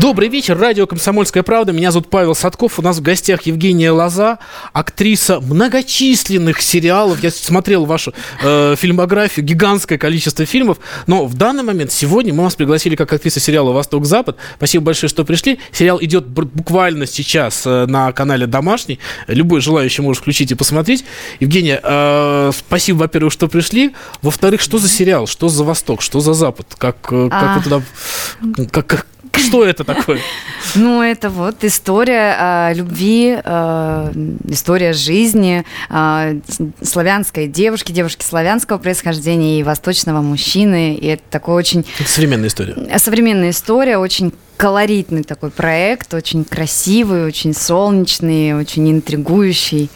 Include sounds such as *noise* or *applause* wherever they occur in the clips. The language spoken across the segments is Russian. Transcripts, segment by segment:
Добрый вечер, радио «Комсомольская правда». Меня зовут Павел Садков. У нас в гостях Евгения Лоза, актриса многочисленных сериалов. Я смотрел вашу э, фильмографию, гигантское количество фильмов. Но в данный момент, сегодня мы вас пригласили как актриса сериала «Восток-Запад». Спасибо большое, что пришли. Сериал идет буквально сейчас э, на канале «Домашний». Любой желающий может включить и посмотреть. Евгения, э, спасибо, во-первых, что пришли. Во-вторых, что за сериал? Что за Восток? Что за Запад? Как, э, как А. вы туда... Как, как- что это такое? *laughs* Ну, это вот история о любви, э, история жизни э, с- славянской девушки, девушки славянского происхождения и восточного мужчины. И это такой очень Это современная история. современная история, очень колоритный такой проект, очень красивый, очень солнечный, очень интригующий.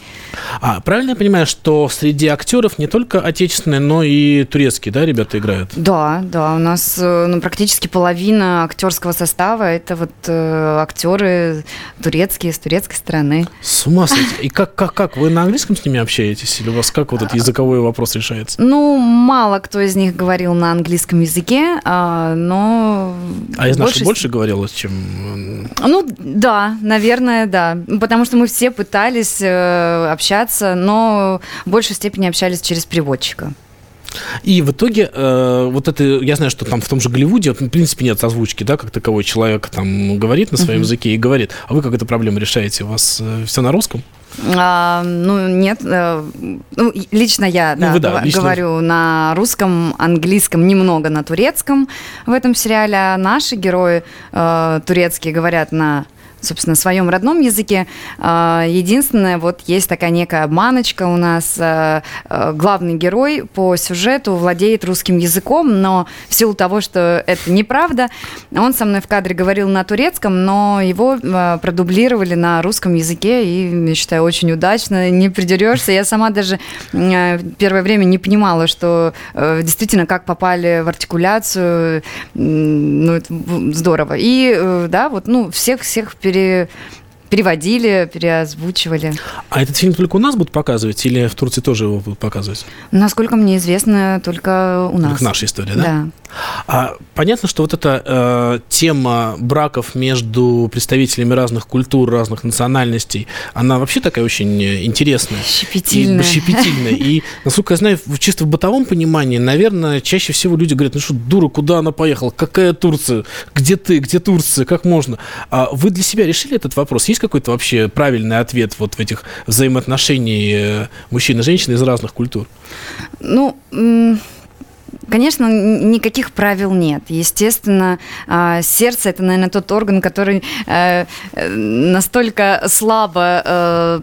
А правильно я понимаю, что среди актеров не только отечественные, но и турецкие, да, ребята играют? Да, да, у нас э, ну, практически половина актерского состава это вот э, актеры турецкие с турецкой стороны. С ума сойти. И как, как, как? Вы на английском с ними общаетесь? Или у вас как вот этот языковой вопрос решается? Ну, мало кто из них говорил на английском языке, а, но... А знаю, большей что больше говорилось, чем... м, Ну, да, наверное, да. Потому что мы все пытались э, общаться, но в большей степени общались через переводчика. И в итоге, э, вот это, я знаю, что там в том же Голливуде, в принципе, нет озвучки, да, как таковой человек там говорит на своем языке и говорит. А вы как эту проблему решаете? У вас все на русском? А, ну, нет. э, ну, лично я Ну, да, вы да, лично. говорю на русском, английском, немного на турецком в этом сериале, а наши герои э, турецкие говорят на собственно, своем родном языке. А, Единственное, вот есть такая некая обманочка у нас. э, э, Главный герой по сюжету владеет русским языком, но в силу того, что это неправда, он со мной в кадре говорил на турецком, но его продублировали на русском языке, и, я считаю, очень удачно, не придерешься. Я сама даже первое время не понимала, что действительно, как попали в артикуляцию, ну, это здорово. И, э, да, вот, ну, всех-всех пере переводили, переозвучивали. А этот фильм только у нас будут показывать или в Турции тоже его будут показывать? Насколько мне известно, только у нас. Только наша история, да? Да. А понятно, что вот эта э, тема браков между представителями разных культур, разных национальностей, она вообще такая очень интересная. Щепетильная. И щепетильная. И, насколько я знаю, в- чисто в бытовом понимании, наверное, чаще всего люди говорят, ну что, дура, куда она поехала? Какая Турция? Где ты? Где Турция? Как можно? А вы для себя решили этот вопрос? Есть какой-то вообще правильный ответ вот в этих взаимоотношениях э, мужчин и женщин из разных культур? Ну, конечно, никаких правил нет. Естественно, а, сердце это, наверное, тот орган, который э, настолько слабо э,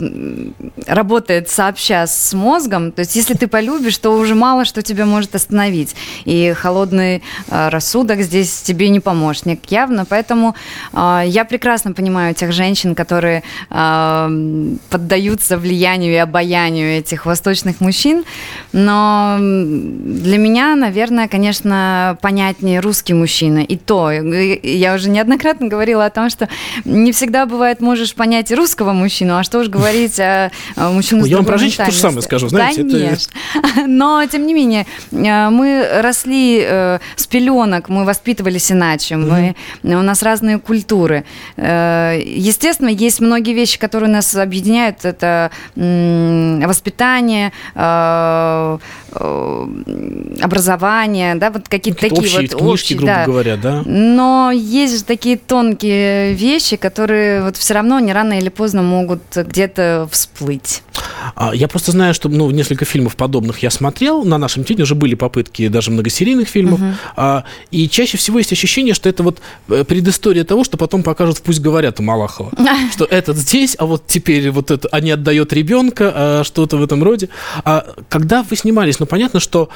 работает сообща с мозгом. То есть, если ты полюбишь, то уже мало что тебя может остановить. И холодный э, рассудок здесь тебе не помощник, явно. Поэтому э, я прекрасно понимаю тех женщин, которые м, поддаются влиянию и обаянию этих восточных мужчин. Но для меня, наверное, конечно, понятнее русский мужчина. И то, э, я уже неоднократно говорила о том, что не всегда бывает можешь понять и русского мужчину, а что уж говорить о, о мужчине Ой, с я вам про женщин то же самое скажу, знаете, это- Конечно. *laughs* Но, тем не менее, э, мы росли э, с пеленок, мы воспитывались иначе, мы, у нас разные культуры. Э, Естественно, есть многие вещи, которые нас объединяют. Это воспитание, э, образование, да, вот какие-то такие общие вот книжки, общие, грубо да. говоря, да? Но есть же такие тонкие вещи, которые вот все равно не рано или поздно могут где-то всплыть. А, Я просто знаю, что ну, несколько фильмов подобных я смотрел. На нашем теле уже были попытки даже многосерийных фильмов. А, И чаще всего есть ощущение, что это вот э, предыстория того, что потом покажут «Пусть говорят» у Малахова. *laughs* Что этот здесь, а вот теперь вот это, а не отдает ребенка, а что-то в этом роде. А когда вы снимались, ну, понятно, что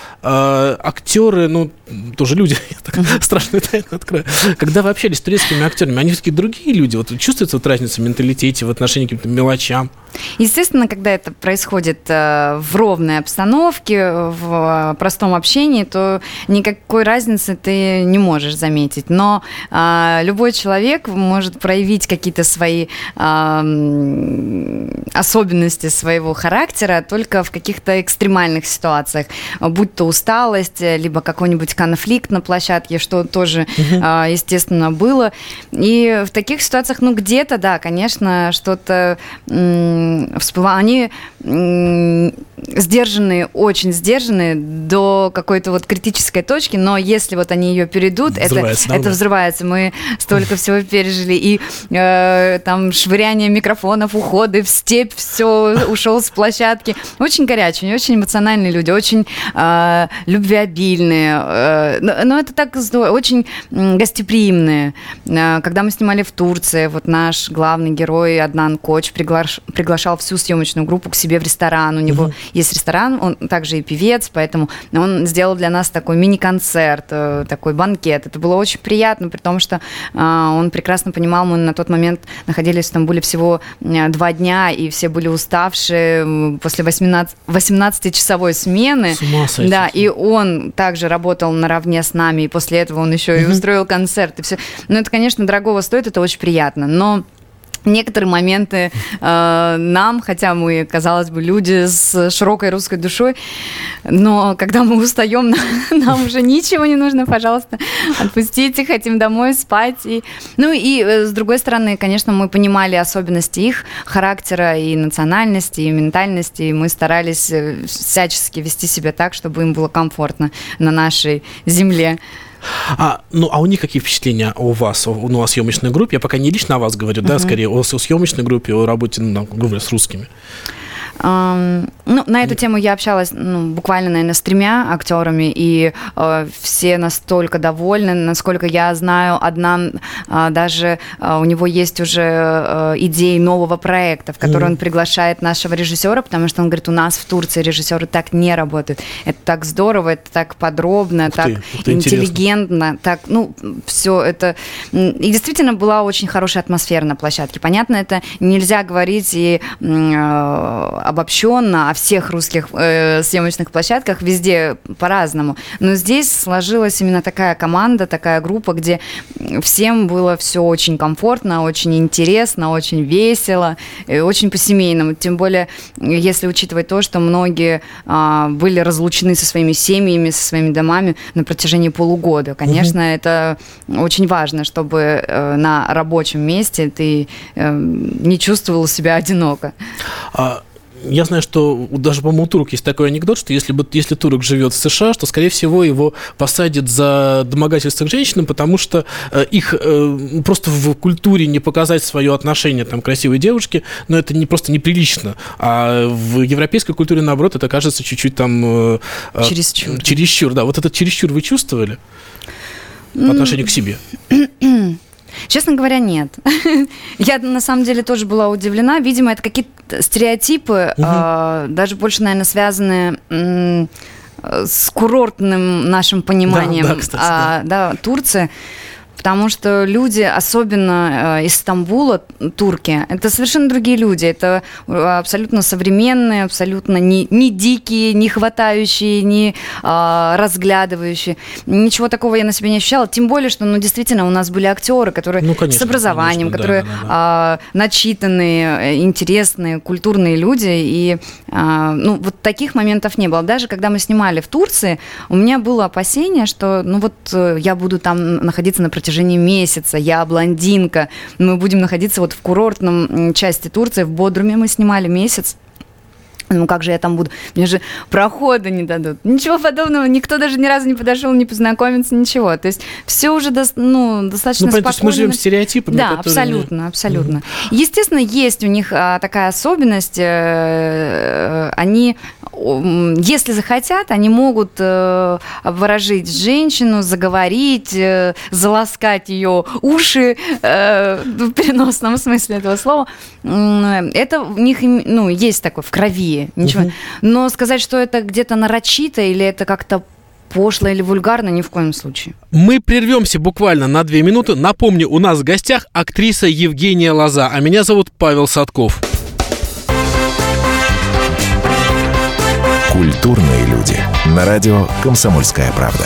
э, актеры, ну, тоже люди, *laughs* я так страшную тайну открою. Когда вы общались с турецкими актерами, они все-таки другие люди. Вот чувствуется вот разница в менталитете, в отношении к каким-то мелочам? Естественно, когда это происходит э, в ровной обстановке, в простом общении, то никакой разницы ты не можешь заметить. Но э, любой человек может проявить какие-то свои э, особенности своего характера только в каких-то экстремальных ситуациях, будь то усталость, либо какой-нибудь конфликт на площадке, что тоже, угу. э, естественно, было. И в таких ситуациях, ну, где-то, да, конечно, что-то всплывало. Они сдержанные, очень сдержанные до какой-то вот критической точки, но если вот они ее перейдут, это, это взрывается. Мы столько *laughs* всего пережили. И э, там швыряние микрофонов, уходы в степь, все ушел с площадки. Очень горячие, очень эмоциональные люди, очень э, любвеобильные. Э, но, но это так здорово, очень гостеприимные. Э, когда мы снимали в Турции, вот наш главный герой Аднан Коч приглаш, приглашал всю съемочную группу к себе в ресторан. У него угу есть ресторан, он также и певец, поэтому он сделал для нас такой мини-концерт, э, такой банкет. Это было очень приятно, при том, что э, он прекрасно понимал, мы на тот момент находились в Стамбуле всего э, два дня, и все были уставшие после 18, 18-часовой смены. Да, и он также работал наравне с нами, и после этого он еще и устроил концерт. И все. Ну, это, конечно, дорогого стоит, это очень приятно, но некоторые моменты э, нам, хотя мы, казалось бы, люди с широкой русской душой, но когда мы устаем, *laughs* нам уже ничего не нужно, пожалуйста, отпустите, хотим домой спать. И, ну и э, с другой стороны, конечно, мы понимали особенности их характера и национальности, и ментальности, и мы старались э, всячески вести себя так, чтобы им было комфортно на нашей земле. А, ну, а у них какие впечатления у вас, у, ну, о съемочной группе? Я пока не лично о вас говорю, uh-huh. да, скорее о, о съемочной группе, о работе, ну, говорю, с русскими. Ну, на эту тему я общалась ну, буквально, наверное, с тремя актерами, и э, все настолько довольны. Насколько я знаю, одна э, даже э, у него есть уже э, идеи нового проекта, в который mm. он приглашает нашего режиссера, потому что он говорит, у нас в Турции режиссеры так не работают. Это так здорово, это так подробно, ух так ты, ух ты, интеллигентно, интересно. так, ну, все это. И действительно была очень хорошая атмосфера на площадке. Понятно, это нельзя говорить и э, обобщенно о всех русских э, съемочных площадках, везде по-разному. Но здесь сложилась именно такая команда, такая группа, где всем было все очень комфортно, очень интересно, очень весело, очень по-семейному. Тем более, если учитывать то, что многие э, были разлучены со своими семьями, со своими домами на протяжении полугода. Конечно, угу. это очень важно, чтобы э, на рабочем месте ты э, не чувствовал себя одиноко. А я знаю, что даже, по-моему, у турок есть такой анекдот, что если, бы, если турок живет в США, что, скорее всего, его посадят за домогательство к женщинам, потому что э, их э, просто в культуре не показать свое отношение там, к красивой девушке, но это не просто неприлично. А в европейской культуре, наоборот, это кажется чуть-чуть там... Э, э чересчур. Чересчур, да. Вот этот чересчур вы чувствовали по отношению к себе? *clears throat* *clears throat* Честно говоря, нет. *laughs* Я на самом деле тоже была удивлена. Видимо, это какие-то стереотипы, угу. э, даже больше, наверное, связанные э, с курортным нашим пониманием да, да, кстати, да. Да, Турции потому что люди, особенно э, из Стамбула, турки, это совершенно другие люди, это э, абсолютно современные, абсолютно не, не дикие, не хватающие, не э, разглядывающие. Ничего такого я на себе не ощущала, тем более, что, ну, действительно, у нас были актеры, которые ну, конечно, с образованием, конечно, которые да, да, да. Э, начитанные, интересные, культурные люди, и, э, ну, вот таких моментов не было. Даже когда мы снимали в Турции, у меня было опасение, что, ну, вот э, я буду там находиться на протяжении протяжении месяца. Я блондинка. Мы будем находиться вот в курортном части Турции, в Бодруме мы снимали месяц. Ну как же я там буду? Мне же прохода не дадут. Ничего подобного. Никто даже ни разу не подошел, не познакомиться, ничего. То есть все уже до, ну, достаточно ну, спокойно. То мы живем стереотипами. Да, которые... абсолютно, абсолютно. Угу. Естественно, есть у них а, такая особенность. Э, они, если захотят, они могут э, обворожить женщину, заговорить, э, заласкать ее уши э, в переносном смысле этого слова. Это у них ну, есть такое в крови другие. Ничего. Угу. Но сказать, что это где-то нарочито или это как-то пошло или вульгарно, ни в коем случае. Мы прервемся буквально на две минуты. Напомню, у нас в гостях актриса Евгения Лоза, а меня зовут Павел Садков. Культурные люди. На радио «Комсомольская правда».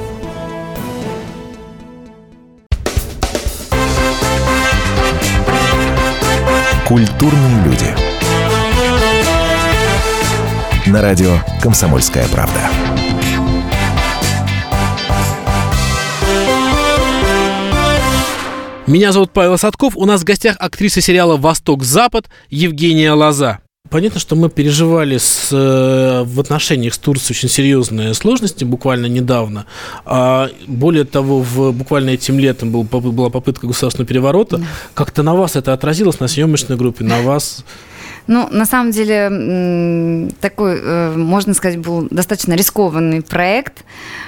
Культурные люди. На радио «Комсомольская правда». Меня зовут Павел Садков. У нас в гостях актриса сериала «Восток-Запад» Евгения Лоза. Понятно, что мы переживали с, э, в отношениях с Турцией очень серьезные сложности буквально недавно. А более того, в, буквально этим летом был, была попытка государственного переворота. Да. Как-то на вас это отразилось, на съемочной группе, на вас? Ну, на самом деле, такой, э, можно сказать, был достаточно рискованный проект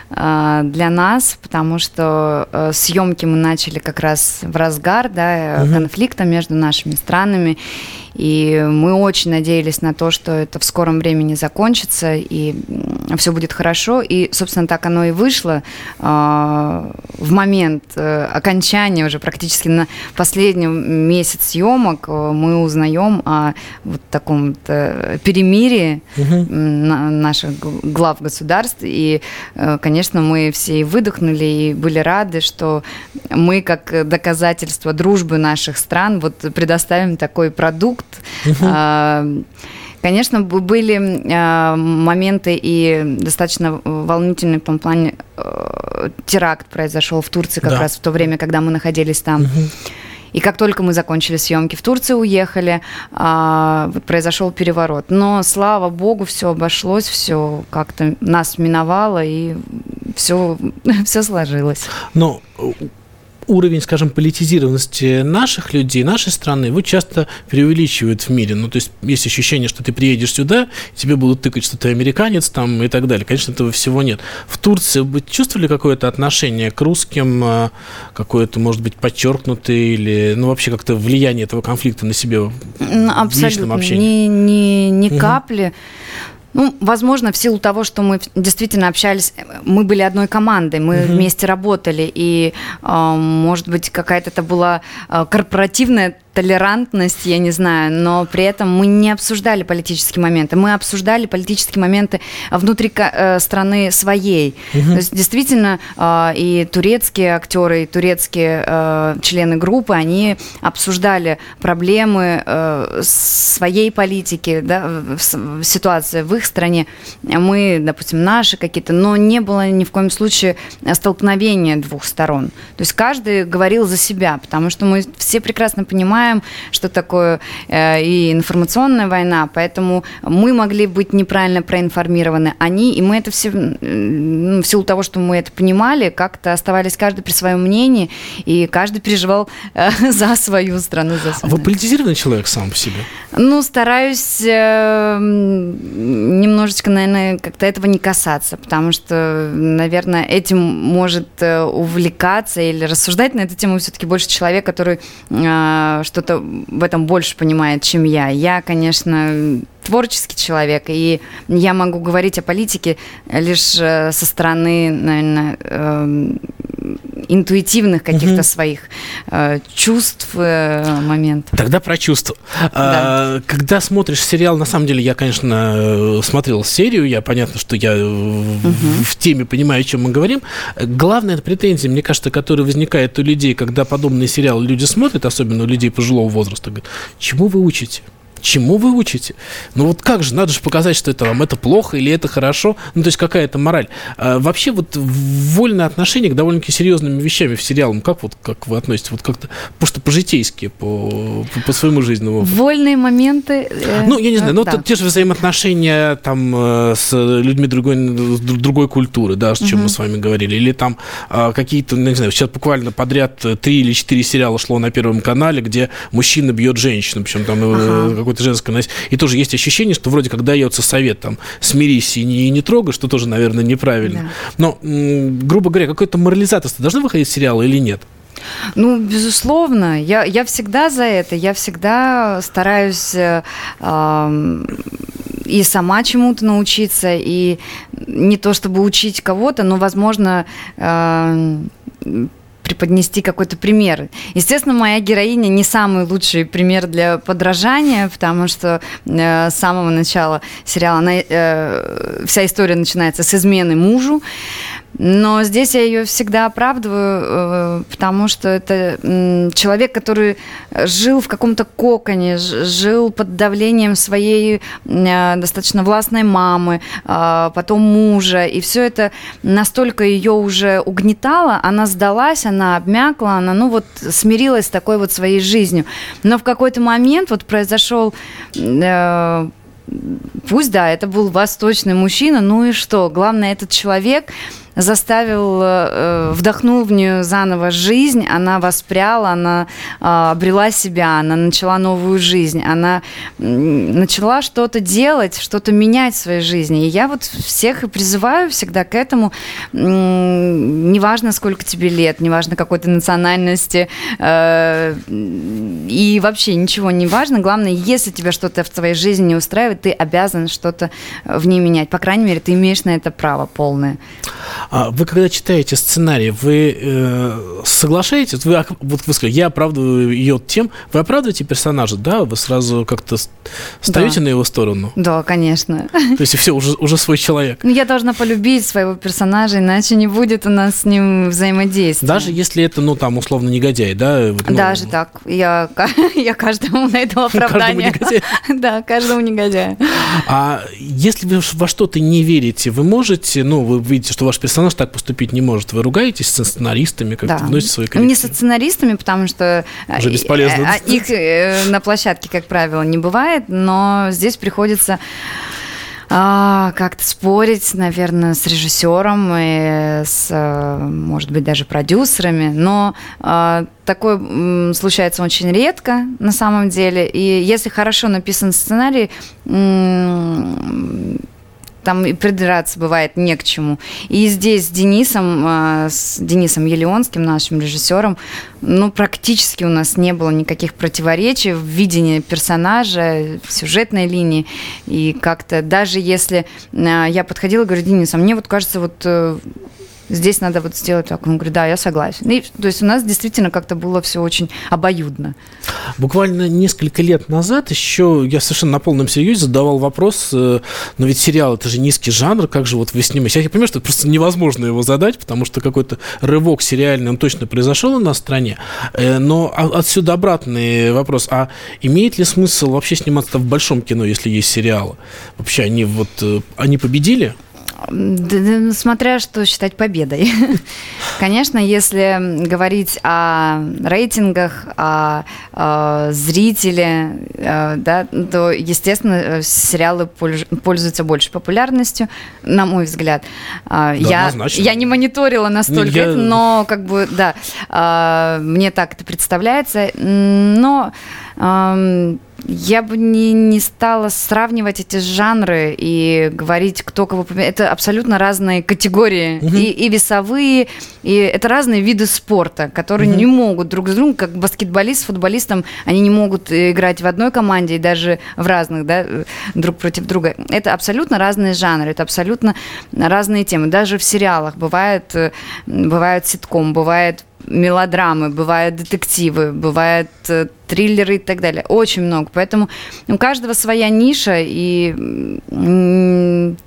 э, для нас, потому что съемки мы начали как раз в разгар да, угу. конфликта между нашими странами. И мы очень надеялись на то, что это в скором времени закончится и все будет хорошо. И, собственно, так оно и вышло. А, в момент э, окончания, уже практически на последнем месяц съемок, э, мы узнаем о вот таком перемирии угу. наших глав государств. И, э, конечно, мы все и выдохнули, и были рады, что мы, как доказательство дружбы наших стран, вот предоставим такой продукт, Угу. Конечно, были а, моменты и достаточно волнительные в том плане. Э, теракт произошел в Турции как да. раз в то время, когда мы находились там. Угу. И как только мы закончили съемки в Турции, уехали, а, вот произошел переворот. Но слава богу, все обошлось, все как-то нас миновало и все, *laughs* все сложилось. Но уровень, скажем, политизированности наших людей, нашей страны, его часто преувеличивают в мире. Ну, то есть есть ощущение, что ты приедешь сюда, тебе будут тыкать, что ты американец там и так далее. Конечно, этого всего нет. В Турции вы чувствовали какое-то отношение к русским, а, какое-то, может быть, подчеркнутое или, ну, вообще как-то влияние этого конфликта на себе Абсолютно. в личном общении? Ни, ни, ни угу. капли. Ну, возможно, в силу того, что мы действительно общались, мы были одной командой, мы угу. вместе работали, и, э, может быть, какая-то это была э, корпоративная толерантность, я не знаю, но при этом мы не обсуждали политические моменты. Мы обсуждали политические моменты внутри э, страны своей. Угу. То есть действительно э, и турецкие актеры, и турецкие э, члены группы, они обсуждали проблемы своей политики, да, ситуации в их стране. Мы, допустим, наши какие-то, но не было ни в коем случае столкновения двух сторон. То есть каждый говорил за себя, потому что мы все прекрасно понимаем, понимаем, что такое э, и информационная война, поэтому мы могли быть неправильно проинформированы, они, и мы это все, ну, в силу того, что мы это понимали, как-то оставались каждый при своем мнении, и каждый переживал э, *laughs* за свою страну, за свою. А вы политизированный человек сам по себе? Ну, стараюсь э, немножечко, наверное, как-то этого не касаться, потому что, наверное, этим может увлекаться или рассуждать на эту тему все-таки больше человек, который что-то в этом больше понимает, чем я. Я, конечно, творческий человек, и я могу говорить о политике лишь э, со стороны, наверное, эм, интуитивных каких-то угу. своих э, чувств, э, моментов. Тогда про чувства. Да. А, когда смотришь сериал, на самом деле, я, конечно, смотрел серию, я понятно, что я угу. в теме понимаю, о чем мы говорим. Главная претензия, мне кажется, которая возникает у людей, когда подобные сериалы люди смотрят, особенно у людей пожилого возраста, говорят, чему вы учите? Чему вы учите? Ну вот как же, надо же показать, что это вам это плохо или это хорошо. Ну то есть какая-то мораль. А, вообще вот вольное отношение к довольно-таки серьезным вещам в сериалам, как вот как вы относитесь? Вот как-то просто по-житейски, по, по, по своему жизненному опыту. Вольные моменты. Э, ну, я не знаю, ну да. те же взаимоотношения там э, с людьми другой, другой культуры, да, о чем угу. мы с вами говорили, или там э, какие-то, ну, не знаю, сейчас буквально подряд три или четыре сериала шло на Первом канале, где мужчина бьет женщину, причем там ага. какой какое-то женское насилие. И тоже есть ощущение, что вроде как дается совет, там, смирись и не, и не трогай, что тоже, наверное, неправильно. Да. Но, грубо говоря, какое-то морализаторство должны выходить сериалы или нет? Ну, безусловно, я, я всегда за это, я всегда стараюсь э, э, и сама чему-то научиться, и не то чтобы учить кого-то, но, возможно, э, преподнести какой-то пример. Естественно, моя героиня не самый лучший пример для подражания, потому что э, с самого начала сериала она, э, вся история начинается с измены мужу. Но здесь я ее всегда оправдываю, э, потому что это человек, который жил в каком-то коконе, жил под давлением своей э, достаточно властной мамы, а, потом мужа, и все это настолько ее уже угнетало, она сдалась, она обмякла, она, ну вот, смирилась с такой вот своей жизнью. Но в какой-то момент вот произошел э, Пусть, да, это был восточный мужчина, ну и что? Главное, этот человек заставил, э, вдохнул в нее заново жизнь, она воспряла, она э, обрела себя, она начала новую жизнь, она начала что-то делать, что-то менять в своей жизни. И я вот всех и призываю всегда к этому, неважно, сколько тебе лет, неважно, какой ты национальности, э, и вообще ничего не важно. Главное, если тебя что-то в твоей жизни не устраивает, ты обязан что-то в ней менять. По крайней мере, ты имеешь на это право полное. А вы когда читаете сценарий, вы э, соглашаетесь? Вы, вот вы сказали, я оправдываю ее тем. Вы оправдываете персонажа, да? Вы сразу как-то встаете да. на его сторону? Да, конечно. То есть все, уже, уже свой человек. Ну, я должна полюбить своего персонажа, иначе не будет у нас с ним взаимодействия. Даже если это, ну, там, условно, негодяй, да? Ну, Даже так. Я, *laughs* я каждому найду оправдание. Каждому? *laughs* Да, каждому негодяю. А если вы во что-то не верите, вы можете, ну, вы видите, что ваш персонаж персонаж так поступить не может. Вы ругаетесь со сценаристами, как-то да. вносите свои коррективы? Не со сценаристами, потому что э, Уже бесполезно. Э, их э, на площадке, как правило, не бывает, но здесь приходится а, как-то спорить, наверное, с режиссером и с, может быть, даже продюсерами. Но а, такое случается очень редко на самом деле. И если хорошо написан сценарий, там и придраться бывает не к чему. И здесь с Денисом, а, с Денисом Елеонским, нашим режиссером, ну, практически у нас не было никаких противоречий в видении персонажа, в сюжетной линии. И как-то даже если а, я подходила говорю, Денис, а мне вот кажется, вот э, здесь надо вот сделать так. Он говорит, да, я согласен. И, то есть у нас действительно как-то было все очень обоюдно. Буквально несколько лет назад еще я совершенно на полном серьезе задавал вопрос, э, но ведь сериал это же низкий жанр, как же вот вы снимаете? Я понимаю, что просто невозможно его задать, потому что какой-то рывок сериальный, он точно произошел у нас в стране. Э, но отсюда обратный вопрос. А имеет ли смысл вообще сниматься в большом кино, если есть сериалы? Вообще они вот, э, они победили? Смотря что считать победой. *laughs* Конечно, если говорить о рейтингах, о, о зрителе, э, да, то, естественно, сериалы пользуются больше популярностью, на мой взгляд. А, да, я, я не мониторила настолько я... это, но как бы, да, мне так это представляется. Но я бы не, не стала сравнивать эти жанры и говорить, кто кого победит. Это абсолютно разные категории. Угу. И, и весовые, и это разные виды спорта, которые угу. не могут друг с другом, как баскетболист с футболистом, они не могут играть в одной команде и даже в разных, да, друг против друга. Это абсолютно разные жанры, это абсолютно разные темы. Даже в сериалах бывает, э, бывает ситком, бывает мелодрамы, бывают детективы, бывают э, триллеры и так далее. Очень много. Поэтому у каждого своя ниша, и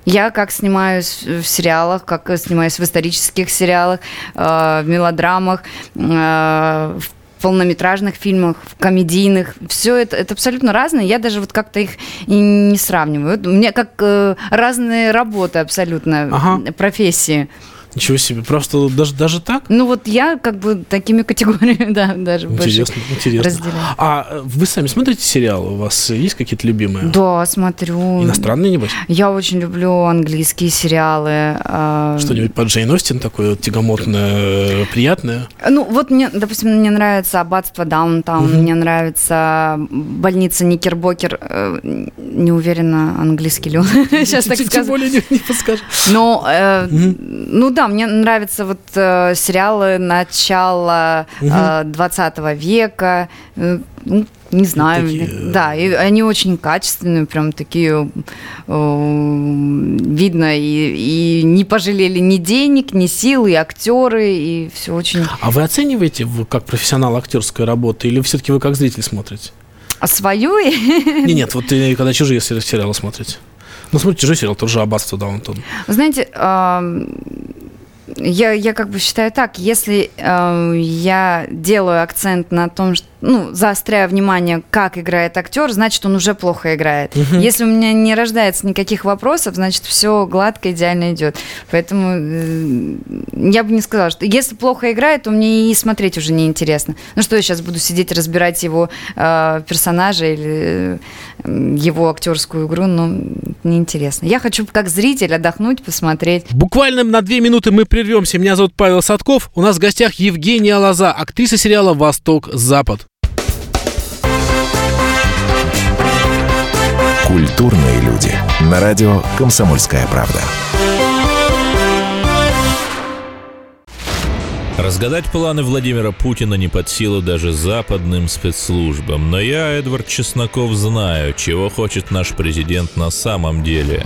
я как снимаюсь в сериалах, как снимаюсь в исторических сериалах, э, в мелодрамах, э, в полнометражных фильмах, в комедийных. Все это, это абсолютно разное. Я даже вот как-то их и не сравниваю. У меня как разные работы абсолютно, ага. профессии. Ничего себе, просто даже, даже так? Ну вот я как бы такими категориями, *laughs* да, даже Интересно, больше интересно. разделяю. А вы сами смотрите сериалы? У вас есть какие-то любимые? Да, смотрю. Иностранные, небось? Я очень люблю английские сериалы. а, Что-нибудь по Джейн Остин такое тягомотное, приятное? Ну, вот мне, допустим, мне нравится «Аббатство Даунтаун», Мгм. мне нравится «Больница Никербокер». Э, Не уверена, английский ли он *laughs* сейчас так Тем сказать. более не, подскажешь. Но, э, ну да, мне нравятся вот э, сериалы начала Мгм. э, 20 века. Э, ну, не знаю, такие, мне- да, и они очень качественные, прям такие, э, видно, и, и не пожалели ни денег, ни сил, и актеры, и все очень А вы оцениваете вы как профессионал актерской работы или все-таки вы как зритель смотрите? А свою Не, нет, вот э, когда чужие сери- сериалы смотрите. Ну, смотрите, чужой сериал, тоже аббатство Даунтон. Знаете, ам, я, я как бы считаю так, если э, я делаю акцент на том, что, ну, заостряю внимание, как играет актер, значит, он уже плохо играет. Мгм. Если у меня не рождается никаких вопросов, значит, все гладко, идеально идет. Поэтому э, я бы не сказала, что если плохо играет, то мне и смотреть уже не интересно. Ну что я сейчас буду сидеть и разбирать его э, персонажа или э, его актерскую игру, ну, неинтересно. Я хочу как зритель отдохнуть, посмотреть. Буквально на две минуты мы прервемся. Меня зовут Павел Садков. У нас в гостях Евгения Лоза, актриса сериала «Восток-Запад». Культурные люди. На радио «Комсомольская правда». Разгадать планы Владимира Путина не под силу даже западным спецслужбам. Но я, Эдвард Чесноков, знаю, чего хочет наш президент на самом деле.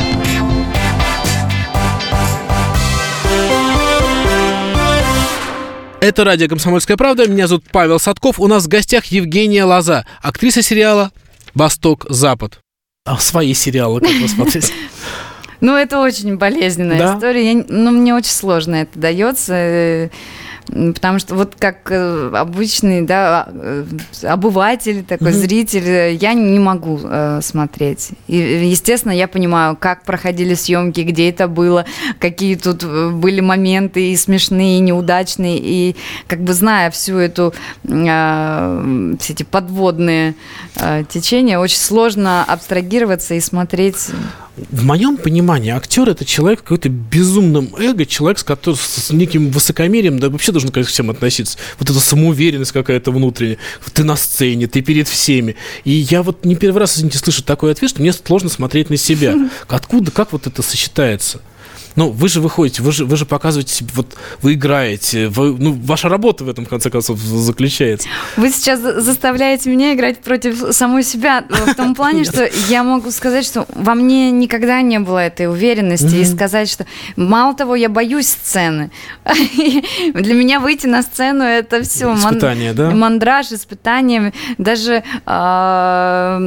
Это радио «Комсомольская правда». Меня зовут Павел Садков. У нас в гостях Евгения Лоза, актриса сериала «Восток-Запад». А свои сериалы как вы смотрите? *laughs* Ну, это очень болезненная история. Я, ну, мне очень сложно это дается. Потому что вот как э, обычный, да, э, обыватель, такой зритель, э, я не могу э, смотреть. И, естественно, я понимаю, как проходили съемки, где это было, какие тут были моменты и смешные, и неудачные, и как бы зная всю эту, э, все эти подводные э, течения, очень сложно абстрагироваться и смотреть В моем понимании актер это человек какой-то безумном эго, человек, с которым с неким высокомерием, да вообще должен ко всем относиться. Вот эта самоуверенность какая-то внутренняя. Ты на сцене, ты перед всеми. И я вот не первый раз, извините, слышу такой ответ, что мне сложно смотреть на себя. Откуда, как вот это сочетается? Ну, вы же выходите, вы же, вы же показываете себе, вот вы играете, вы, ну, ваша работа в этом, в конце концов, заключается. Вы сейчас за- заставляете меня играть против самой себя в том плане, что я могу сказать, что во мне никогда не было этой уверенности и сказать, что мало того, я боюсь сцены. *laughs* Для меня выйти на сцену это все Испытание, да? мандраж, испытание, даже а,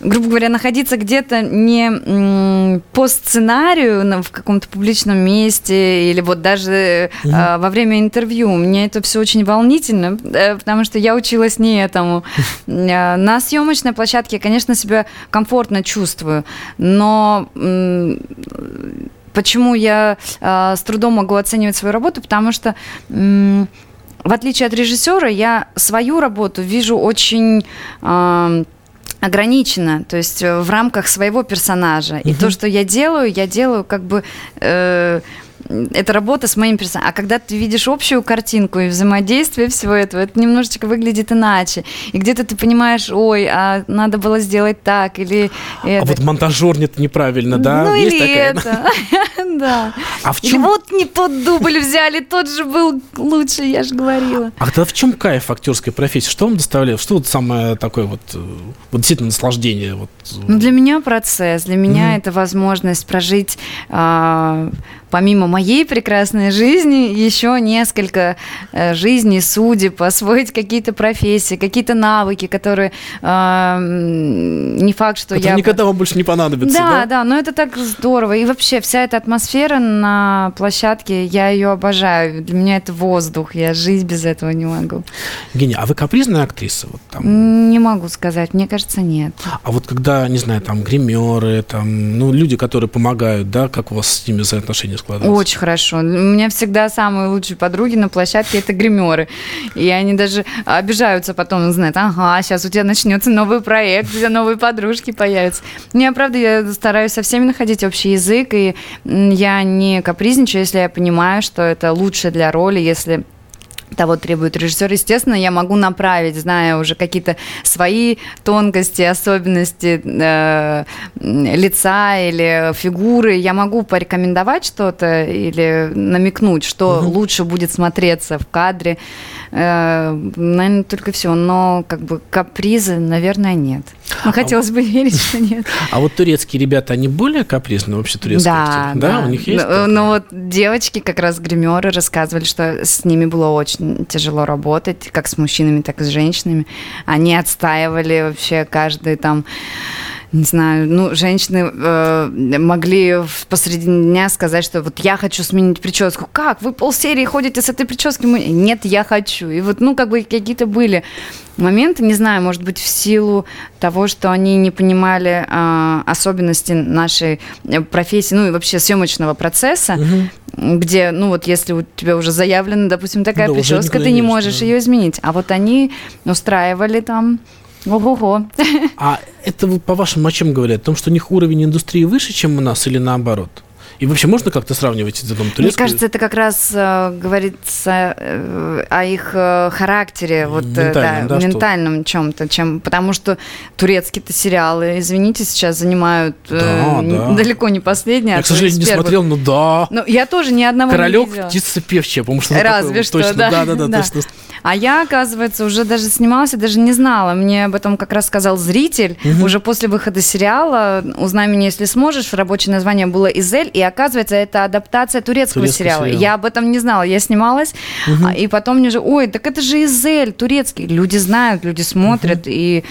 грубо говоря, находиться где-то не по сценарию на- в каком-то публичном месте или вот даже а, во время интервью. Мне это все очень волнительно, э, потому что я училась не этому. *laughs* Э, На съемочной площадке я, конечно, себя комфортно чувствую, но почему я а, с трудом могу оценивать свою работу? Потому что в отличие от режиссера, я свою работу вижу очень а, ограниченно, то есть э, в рамках своего персонажа. И то, что я делаю, я делаю как бы... э, это работа с моим персонажем. А когда ты видишь общую картинку и взаимодействие всего этого, это немножечко выглядит иначе. И где-то ты понимаешь, ой, а надо было сделать так, или А это. вот монтажер нет неправильно, да? Ну Есть или такая? это. *laughs* Да. А в чем вот не тот дубль взяли, тот же был лучше, я же говорила. А тогда в чем кайф актерской профессии? Что вам доставляет? Что вот самое такое вот, э, вот действительно наслаждение? Вот, э, Ну, для меня процесс, для меня это возможность прожить а, помимо моей прекрасной жизни, еще несколько э, жизней, судеб, освоить какие-то профессии, какие-то навыки, которые э, не факт, что Это я... никогда вам больше не понадобится, Да, да? да, но это так здорово. И вообще вся эта атмосфера на площадке, я ее обожаю. Для меня это воздух, я жить без этого не могу. Евгения, а вы капризная актриса? Вот там? Не могу сказать, мне кажется, нет. А вот когда, не знаю, там гримеры, там, ну, люди, которые помогают, да, как у вас с ними взаимоотношения складываются? Очень хорошо. У меня всегда самые лучшие подруги на площадке это гримеры. И они даже обижаются потом, знают, ага, сейчас у тебя начнется новый проект, у тебя новые подружки появятся. Не, правда, я стараюсь со всеми находить общий язык, и я не капризничаю, если я понимаю, что это лучше для роли, если того требует режиссер. Естественно, я могу направить, зная уже какие-то свои тонкости, особенности э, лица или фигуры. Я могу порекомендовать что-то или намекнуть, что лучше будет смотреться в кадре. Э, наверное, только все. Но как бы капризы, наверное, нет. Но хотелось бы верить, что нет. А вот турецкие ребята, они более капризны вообще турецкие Да, да. у них есть? Ну? Ну вот девочки, как раз гримеры, рассказывали, что с ними было очень тяжело работать, как с мужчинами, так и с женщинами. Они отстаивали вообще каждый там не знаю, ну, женщины э, могли посреди дня сказать, что вот я хочу сменить прическу. Как? Вы полсерии ходите с этой прической? Мы- Нет, я хочу. И вот, ну, как бы какие-то были моменты, не знаю, может быть, в силу того, что они не понимали э, особенности нашей э, профессии, ну, и вообще съемочного процесса, где, ну, вот если у тебя уже заявлена, допустим, такая Да, прическа, ты не можешь да. ее изменить. А вот они устраивали там Ого-го. *laughs* А это, по-вашему, о чем говорят? О том, что у них уровень индустрии выше, чем у нас, или наоборот? И вообще можно как-то сравнивать это там Мне турецкую? кажется, это как раз э, говорится э, о их э, характере, вот, э, Ментальном, да, что- ментальном чем-то, чем, потому что турецкие-то сериалы, извините, сейчас занимают э, Да, да. далеко не последние. Я, а к сожалению, не смотрел, но да. Ну, я тоже ни одного не Королек видела. птица певчая, потому что Разве что, точно, да. да, да, да, *laughs* Да. точно. А я, оказывается, уже даже снималась и даже не знала. Мне об этом как раз сказал зритель. Уже после выхода сериала «Узнай меня, если сможешь», рабочее название было «Изель», и оказывается, это адаптация турецкого, Турецкого сериала. сериала. Я об этом не знала. Я снималась, а, и потом мне же, ой, так это же «Изель», турецкий. Люди знают, люди смотрят, и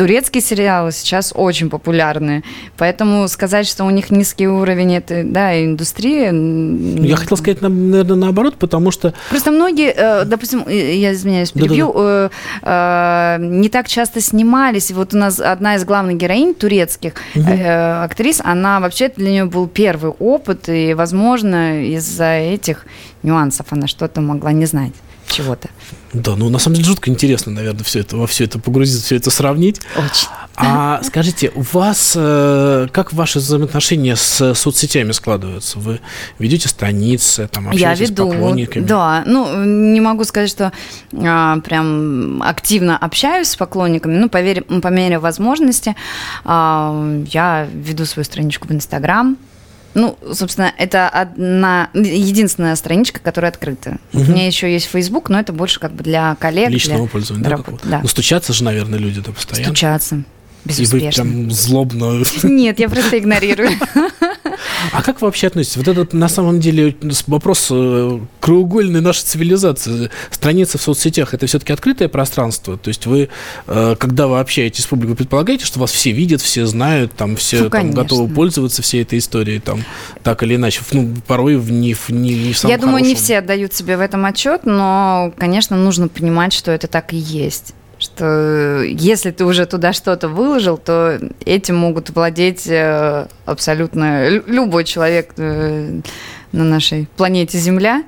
турецкие сериалы сейчас очень популярны. Поэтому сказать, что у них низкий уровень этой да, индустрии... м, Я хотел сказать, наверное, наоборот, потому что Просто многие, э, допустим, э, я извиняюсь, перебью, э, э, не так часто снимались. И Вот у нас одна из главных героинь турецких э, актрис, она вообще для нее был первый опыт, и, возможно, из-за этих нюансов она что-то могла не знать чего-то. Да, ну на самом деле жутко интересно, наверное, все это, во все это погрузиться, все это сравнить. Очень. А скажите, у вас э, как ваши взаимоотношения с соцсетями складываются? Вы ведете страницы, там Я общаетесь с веду, поклонниками? да. Ну, не могу сказать, что а, прям активно общаюсь с поклонниками. Ну, по, вере- по мере возможности а, я веду свою страничку в Инстаграм. Ну, собственно, это одна, единственная страничка, которая открыта. У меня еще есть Фейсбук, но это больше как бы для коллег. Личного для пользования, да, раб- какого-то? да. Ну, стучатся же, наверное, люди да, постоянно. Стучаться. И вы Безуспешно. прям злобно... Нет, я просто игнорирую. *laughs* А как вы вообще относитесь? Вот этот, на самом деле, вопрос э, краеугольной нашей цивилизации. Страница в соцсетях – это все-таки открытое пространство? То есть вы, э, когда вы общаетесь с публикой, предполагаете, что вас все видят, все знают, там все Ну, там, готовы пользоваться всей этой историей, там, так или иначе? Ну, порой в не, в не, не в самом Я думаю, не хорошем. все отдают себе в этом отчет, но, конечно, нужно понимать, что это так и есть. Что если ты уже туда что-то выложил, то этим могут владеть э, абсолютно лю- любой человек э, на нашей планете Земля.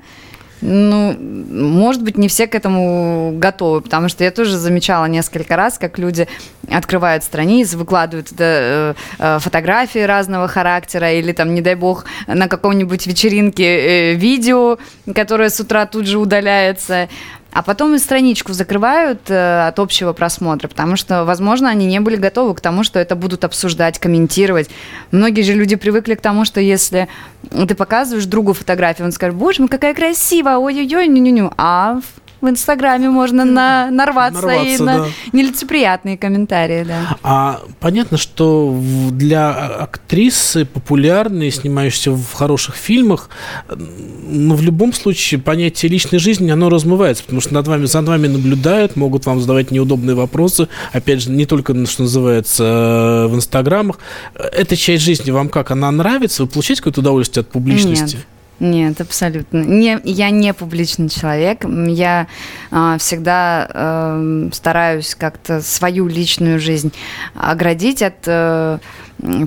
Ну, может быть, не все к этому готовы, потому что я тоже замечала несколько раз, как люди открывают страницы, выкладывают туда, э, э, фотографии разного характера или там, не дай бог, на какой-нибудь вечеринке э, видео, которое с утра тут же удаляется. А потом страничку закрывают э, от общего просмотра, потому что, возможно, они не были готовы к тому, что это будут обсуждать, комментировать. Многие же люди привыкли к тому, что если ты показываешь другу фотографию, он скажет, боже мой, какая красивая, ой-ой-ой, ню-ню-ню. А в- Инстаграме можно на, нарваться, Нарваться, и на да. нелицеприятные комментарии, да. А понятно, что для актрисы популярной, снимающейся в хороших фильмах, но в любом случае понятие личной жизни, оно размывается, потому что над вами, за вами наблюдают, могут вам задавать неудобные вопросы, опять же, не только, что называется, э, в инстаграмах. Эта часть жизни вам как, она нравится? Вы получаете какое-то удовольствие от публичности? Нет. Нет, абсолютно. Не, я не публичный человек. Я а, всегда эм, стараюсь как-то свою личную жизнь оградить от э,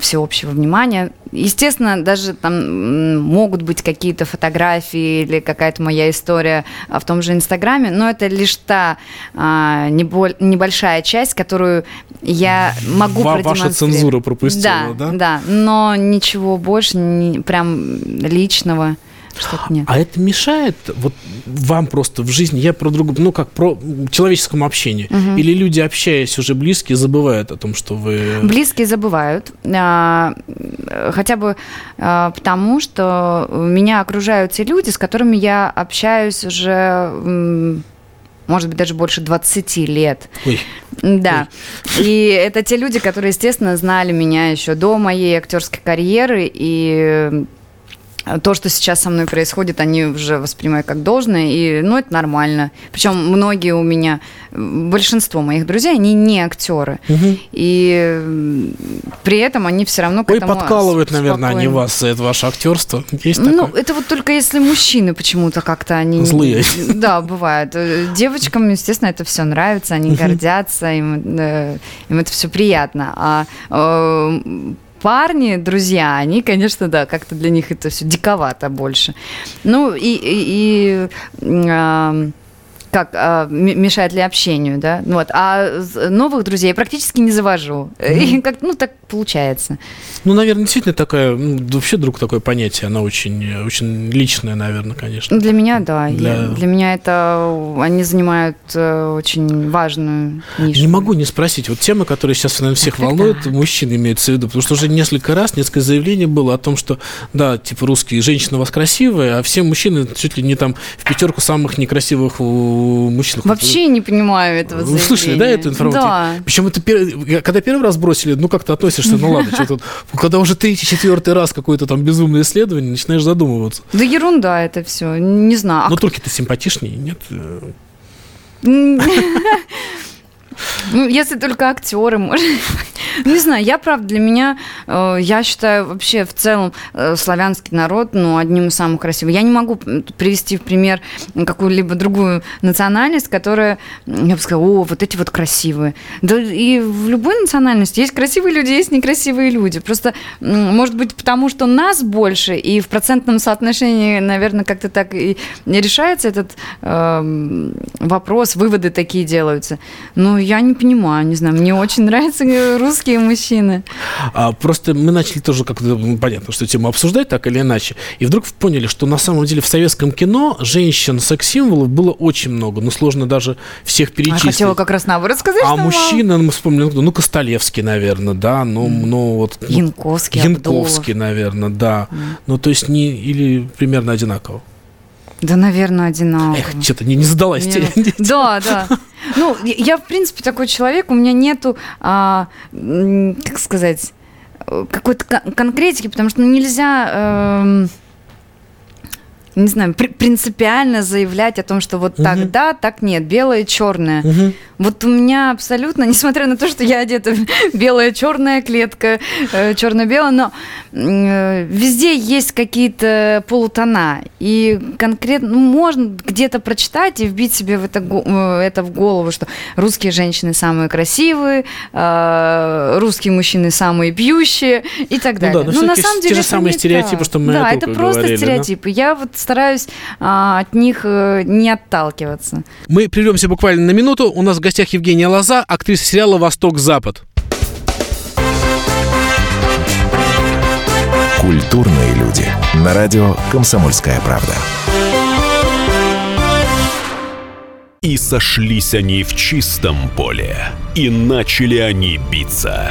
всеобщего внимания. Естественно, даже там могут быть какие-то фотографии или какая-то моя история а, в том же Инстаграме, но это лишь та а, небо- небольшая часть, которую я могу Ва- ваша цензура пропустила, да? Да, но ничего больше, не, прям личного что-то нет. А это мешает вот вам просто в жизни, я про другую, ну как про человеческому общению? Или люди, общаясь уже близкие, забывают о том, что вы... Близкие забывают, а, э, хотя бы а, потому, что меня окружают те люди, с которыми я общаюсь уже, может быть, даже больше 20 лет. Ой, Да. И это те люди, которые, естественно, знали меня еще до моей актерской карьеры. И то, что сейчас со мной происходит, они уже воспринимают как должное. И, ну, это нормально. Причем многие у меня, большинство моих друзей, они не актеры. И м, при этом они все равно к Ой, этому подкалывают, наверное, они вас за это ваше актерство. Есть Ну, такое? это вот только если мужчины почему-то как-то они... Злые. *laughs* Да, бывает. Э, Девочкам, естественно, это все нравится, они гордятся, им, э, им это все приятно. А э, парни, друзья, они, конечно, да, как-то для них это все диковато больше. Ну, и... и- и, м, как а, мешает ли общению, да? Вот. А новых друзей я практически не завожу. И как, ну, так получается. Ну, наверное, действительно такая, вообще друг такое понятие, оно очень, очень личное, наверное, конечно. Для меня, да. Для- Я- Для, меня это они занимают э, очень важную нишу. Не могу не спросить, вот тема, которая сейчас, наверное, всех *laughs* Так, волнует, да. мужчин имеется в виду, потому что уже несколько раз, несколько заявлений было о том, что, да, типа, русские, женщина у вас красивая, а все мужчины чуть ли не там в пятерку самых некрасивых у мужчин. Вообще не понимаю этого Вы слышали, да, эту информацию? Да. Причем это пер- когда первый раз бросили, ну как ты относишься, ну ладно, что тут. Когда уже третий, четвертый раз какое-то там безумное исследование, начинаешь задумываться. Да ерунда это все. Не знаю. А Но турки-то симпатичнее, нет? *laughs* Э, Ну, если только актеры, может. Не знаю, я правда, для меня, э, я считаю вообще в целом э, славянский народ, ну, одним из самых красивых. Я не могу привести в пример какую-либо другую национальность, которая, я бы сказала, о, вот эти вот красивые. Да и в любой национальности есть красивые люди, есть некрасивые люди. Просто, может быть, потому что нас больше, и в процентном соотношении, наверное, как-то так и решается этот эм, вопрос, выводы такие делаются. Но я не понимаю, не знаю, мне очень нравятся э, русские мужчины. А просто мы начали тоже как-то, ну, понятно, что тему обсуждать так или иначе, и вдруг поняли, что на самом деле в советском кино женщин секс-символов было очень много, но сложно даже всех А перечислить. хотела как раз наоборот сказать, А мало. мужчина, мы вспомнили, ну, Костолевский, наверное, да, ну, ну вот... ну, Янковский, Янковский, наверное, да. Ну, то есть не или примерно одинаково. Да, наверное, одинаково. Эх, что-то не, не задалась. Не- тебе. Да, да. Ну, я- в принципе, такой человек, у меня нету, а, как сказать, э, какой-то кон- конкретики, потому что ну, нельзя, эм, не знаю, при- принципиально заявлять о том, что вот так Мгм. да, так нет, белое, черное. Мгм. Вот у меня абсолютно, *laughs* несмотря на то, что я одета *laughs* белая, черная клетка, черно-белая, но э, везде есть какие-то полутона. И конкретно ну, можно где-то прочитать и вбить себе в это, э, это в голову, что русские женщины самые красивые, э, русские мужчины самые пьющие и так Ну далее. да, ну на самом те же деле самые стереотипы, так. что мы Да, это просто говорили, да? стереотипы. Я вот стараюсь а, от них э, не отталкиваться. Мы прервемся буквально на минуту. У нас в гостях Евгения Лоза, актриса сериала «Восток-Запад». Культурные люди. На радио «Комсомольская правда». И сошлись они в чистом поле, и начали они биться.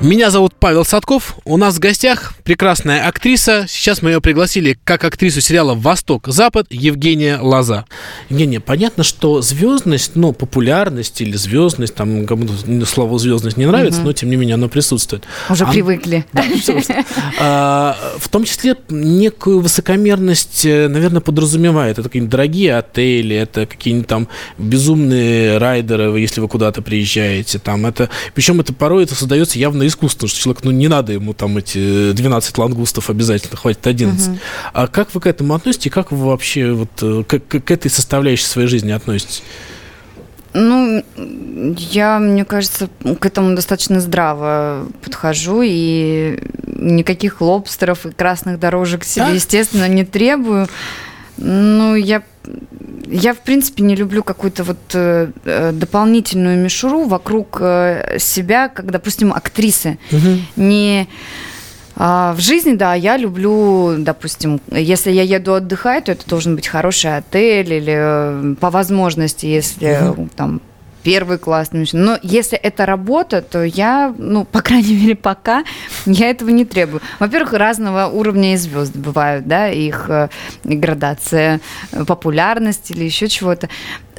Меня зовут Павел Садков. У нас в гостях прекрасная актриса. Сейчас мы ее пригласили как актрису сериала «Восток-Запад» Евгения Лоза. Евгения, понятно, что звездность, ну, популярность или звездность, там кому-то слово звездность не нравится, но тем не менее оно присутствует. Уже А- привыкли. Да. А, в том числе некую высокомерность, э, наверное, подразумевает. Это какие-нибудь дорогие отели, это какие-нибудь там безумные райдеры, если вы куда-то приезжаете. Там это, причем это порой это создается явно искусственно, что человек, ну, не надо ему там эти 12 лангустов обязательно, хватит 11. А как вы к этому относитесь? Как вы вообще вот э, к, к- к этой составляющей своей жизни относитесь? Ну, я, мне кажется, к этому достаточно здраво подхожу, и никаких лобстеров и красных дорожек себе, Да? естественно, не требую. Ну, я, я, в принципе, не люблю какую-то вот э, э, дополнительную мишуру вокруг э, себя, как, допустим, актрисы. Не а, в жизни, да, я люблю, допустим, если я еду отдыхать, то это должен быть хороший отель или э, по возможности, если э, там первый класс. Но если это работа, то я, ну, *laughs* по крайней мере, пока я этого не требую. Во-первых, разного уровня и звезды бывают, да, их э, градация, э, популярность или еще чего-то.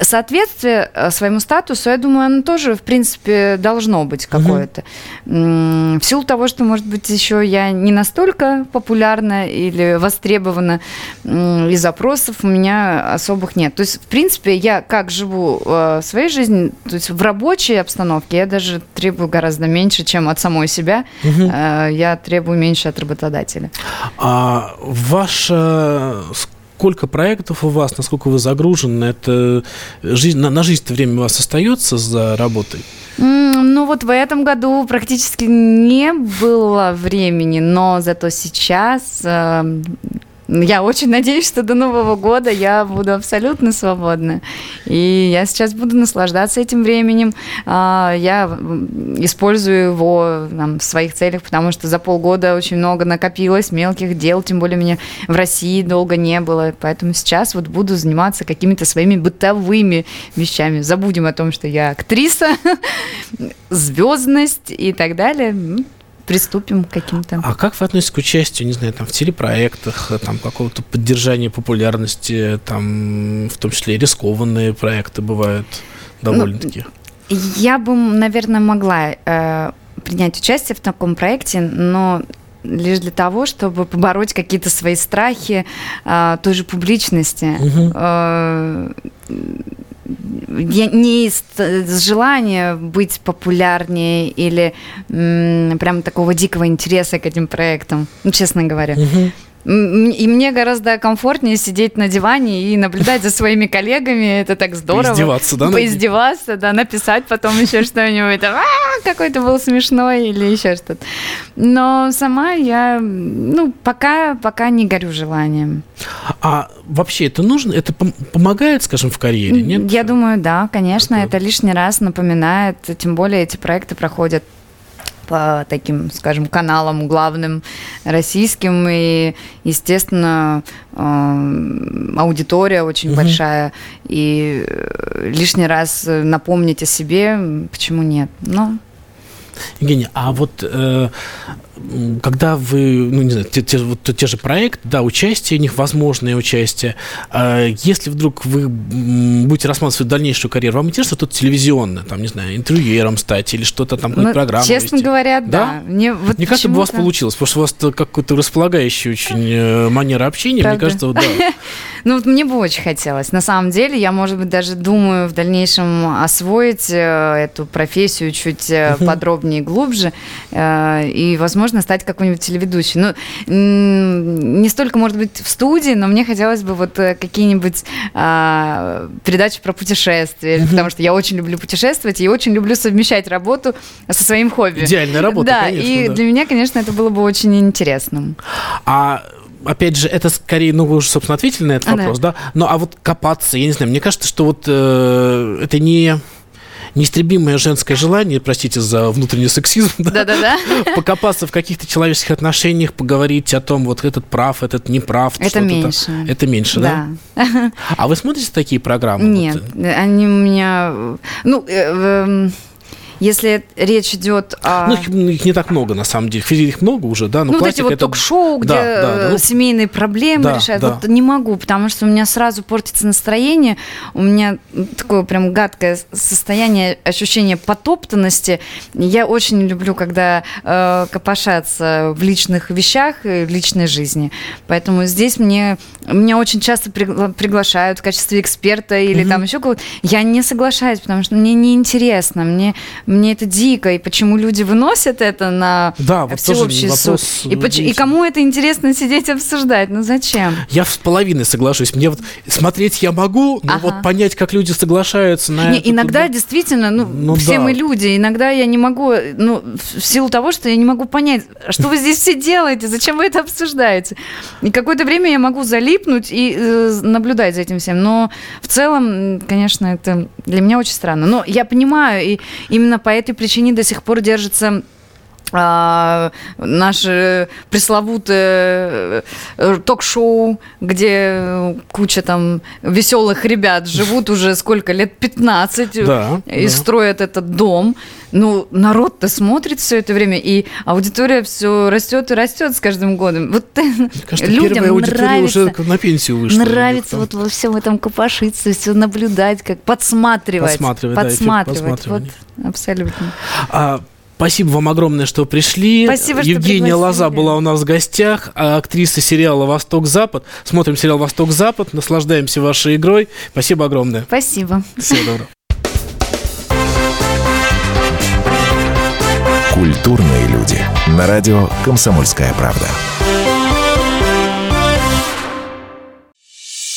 Соответствие э, своему статусу, я думаю, оно тоже, в принципе, должно быть какое-то. М, В силу того, что, может быть, еще я не настолько популярна или востребована, и запросов у меня особых нет. То есть, в принципе, я как живу своей жизнью, то есть в рабочей обстановке я даже требую гораздо меньше, чем от самой себя. Э, Я требую меньше от работодателя. А ваша сколько проектов у вас, насколько вы загружены, это жизнь, на, на жизнь-то время у вас остается за работой? Ну вот в этом году практически не было времени, но зато сейчас э, я очень надеюсь, что до Нового года я буду абсолютно свободна. И я сейчас буду наслаждаться этим временем. А, Я использую его там, в своих целях, потому что за полгода очень много накопилось мелких дел, тем более меня в России долго не было. Поэтому сейчас вот буду заниматься какими-то своими бытовыми вещами. Забудем о том, что я актриса, *laughs* звездность и так далее. Приступим к каким-то. А как вы относитесь к участию, не знаю, там, в телепроектах, там, какого-то поддержания популярности, там, в том числе и рискованные проекты бывают довольно-таки? Я бы, наверное, могла э, принять участие в таком проекте, но лишь для того, чтобы побороть какие-то свои страхи э, той же публичности. Э, я не из, из желания быть популярнее или м, прям такого дикого интереса к этим проектам, ну, честно говоря. М, И мне гораздо комфортнее сидеть на диване и наблюдать за своими коллегами. Это так здорово. Поиздеваться, да? Поиздеваться, да, написать потом еще что-нибудь. «А, Какой-то был смешной или еще что-то. Но сама я, ну, пока, пока не горю желанием. А вообще это нужно? Это пом- помогает, скажем, в карьере, нет? Я думаю, да, конечно, это лишний раз напоминает, тем более эти проекты проходят по таким, скажем, каналам главным российским, и, естественно, эм, аудитория очень большая, и э, лишний раз э, напомнить о себе, почему нет? Ну, Евгения, а вот э, когда вы, ну, не знаю, те, те, вот, те же проекты, да, участие в них, возможное участие, э, если вдруг вы будете рассматривать свою дальнейшую карьеру, вам интересно что-то телевизионное, там, не знаю, интервьюером стать или что-то там, какую-то Ну, программу честно вести? говоря, да. Да? Мне вот Мне кажется, бы у вас получилось, потому что у вас какой-то располагающий очень э, манера общения. Мне Правда? кажется, вот, да. *laughs* Ну, вот мне бы очень хотелось. На самом деле, я, может быть, даже думаю в дальнейшем освоить э, эту профессию чуть э, подробнее и глубже. э, и, возможно, стать какой-нибудь телеведущей. Ну, не столько, может быть, в студии, но мне хотелось бы вот э, какие-нибудь а, передачи про путешествия. Потому что я очень люблю путешествовать и очень люблю совмещать работу со своим хобби. Идеальная работа, Да, конечно, и да. для меня, конечно, это было бы очень интересным. А опять же, это скорее, ну, вы уже, собственно, ответили на этот А, да. вопрос, да? Ну, а вот копаться, я не знаю, мне кажется, что вот э, это не неистребимое женское желание, простите за внутренний сексизм, да, Да-да-да. покопаться в каких-то человеческих отношениях, поговорить о том, вот этот прав, этот не прав. Это меньше. Это меньше, да? Да. А вы смотрите такие программы? Нет, Вот, э, они у меня... Ну, э, эм, если речь идет о... Ну, их, ну, их не так много, на самом деле. Их много уже, да, но ну, вот эти классика вот это- ток-шоу, где Да, да, э, ну, семейные проблемы да, решают, да. вот не могу, потому что у меня сразу портится настроение, у меня такое прям гадкое состояние, ощущение потоптанности. Я очень люблю, когда э, копошатся в личных вещах и в личной жизни. Поэтому здесь мне меня очень часто пригла- приглашают в качестве эксперта или там еще кого-то. Я не соглашаюсь, потому что мне неинтересно, мне, мне это дико, и почему люди выносят это на Да, вот тоже всеобщий вопрос, суд. И, поч- и кому это интересно сидеть и обсуждать? Ну зачем? Я с половиной соглашусь. Мне вот смотреть я могу, но Ага. вот понять, как люди соглашаются на Не, это, иногда да. действительно, ну, Ну все да. мы люди, иногда я не могу, ну, в силу того, что я не могу понять, что вы здесь все делаете, зачем вы это обсуждаете. И какое-то время я могу залипнуть и э, наблюдать за этим всем, но в целом, конечно, это для меня очень странно. Но я понимаю, и именно по этой причине до сих пор держится а, наше пресловутое э, ток-шоу, где куча там веселых ребят живут уже сколько лет 15 Да, и да. строят этот дом. Ну, народ-то смотрит все это время, и аудитория все растет и растет с каждым годом. Вот кажется, людям нравится, уже на пенсию вышла. нравится вот во всем этом копошиться, все наблюдать, как подсматривать. Подсматривать, да, эффект подсматривать. вот, абсолютно. А, Спасибо вам огромное, что пришли. Спасибо, что Евгения пригласили. Лоза была у нас в гостях, а актриса сериала «Восток-Запад». Смотрим сериал «Восток-Запад», наслаждаемся вашей игрой. Спасибо огромное. Спасибо. Всего доброго. Культурные люди. На радио «Комсомольская правда».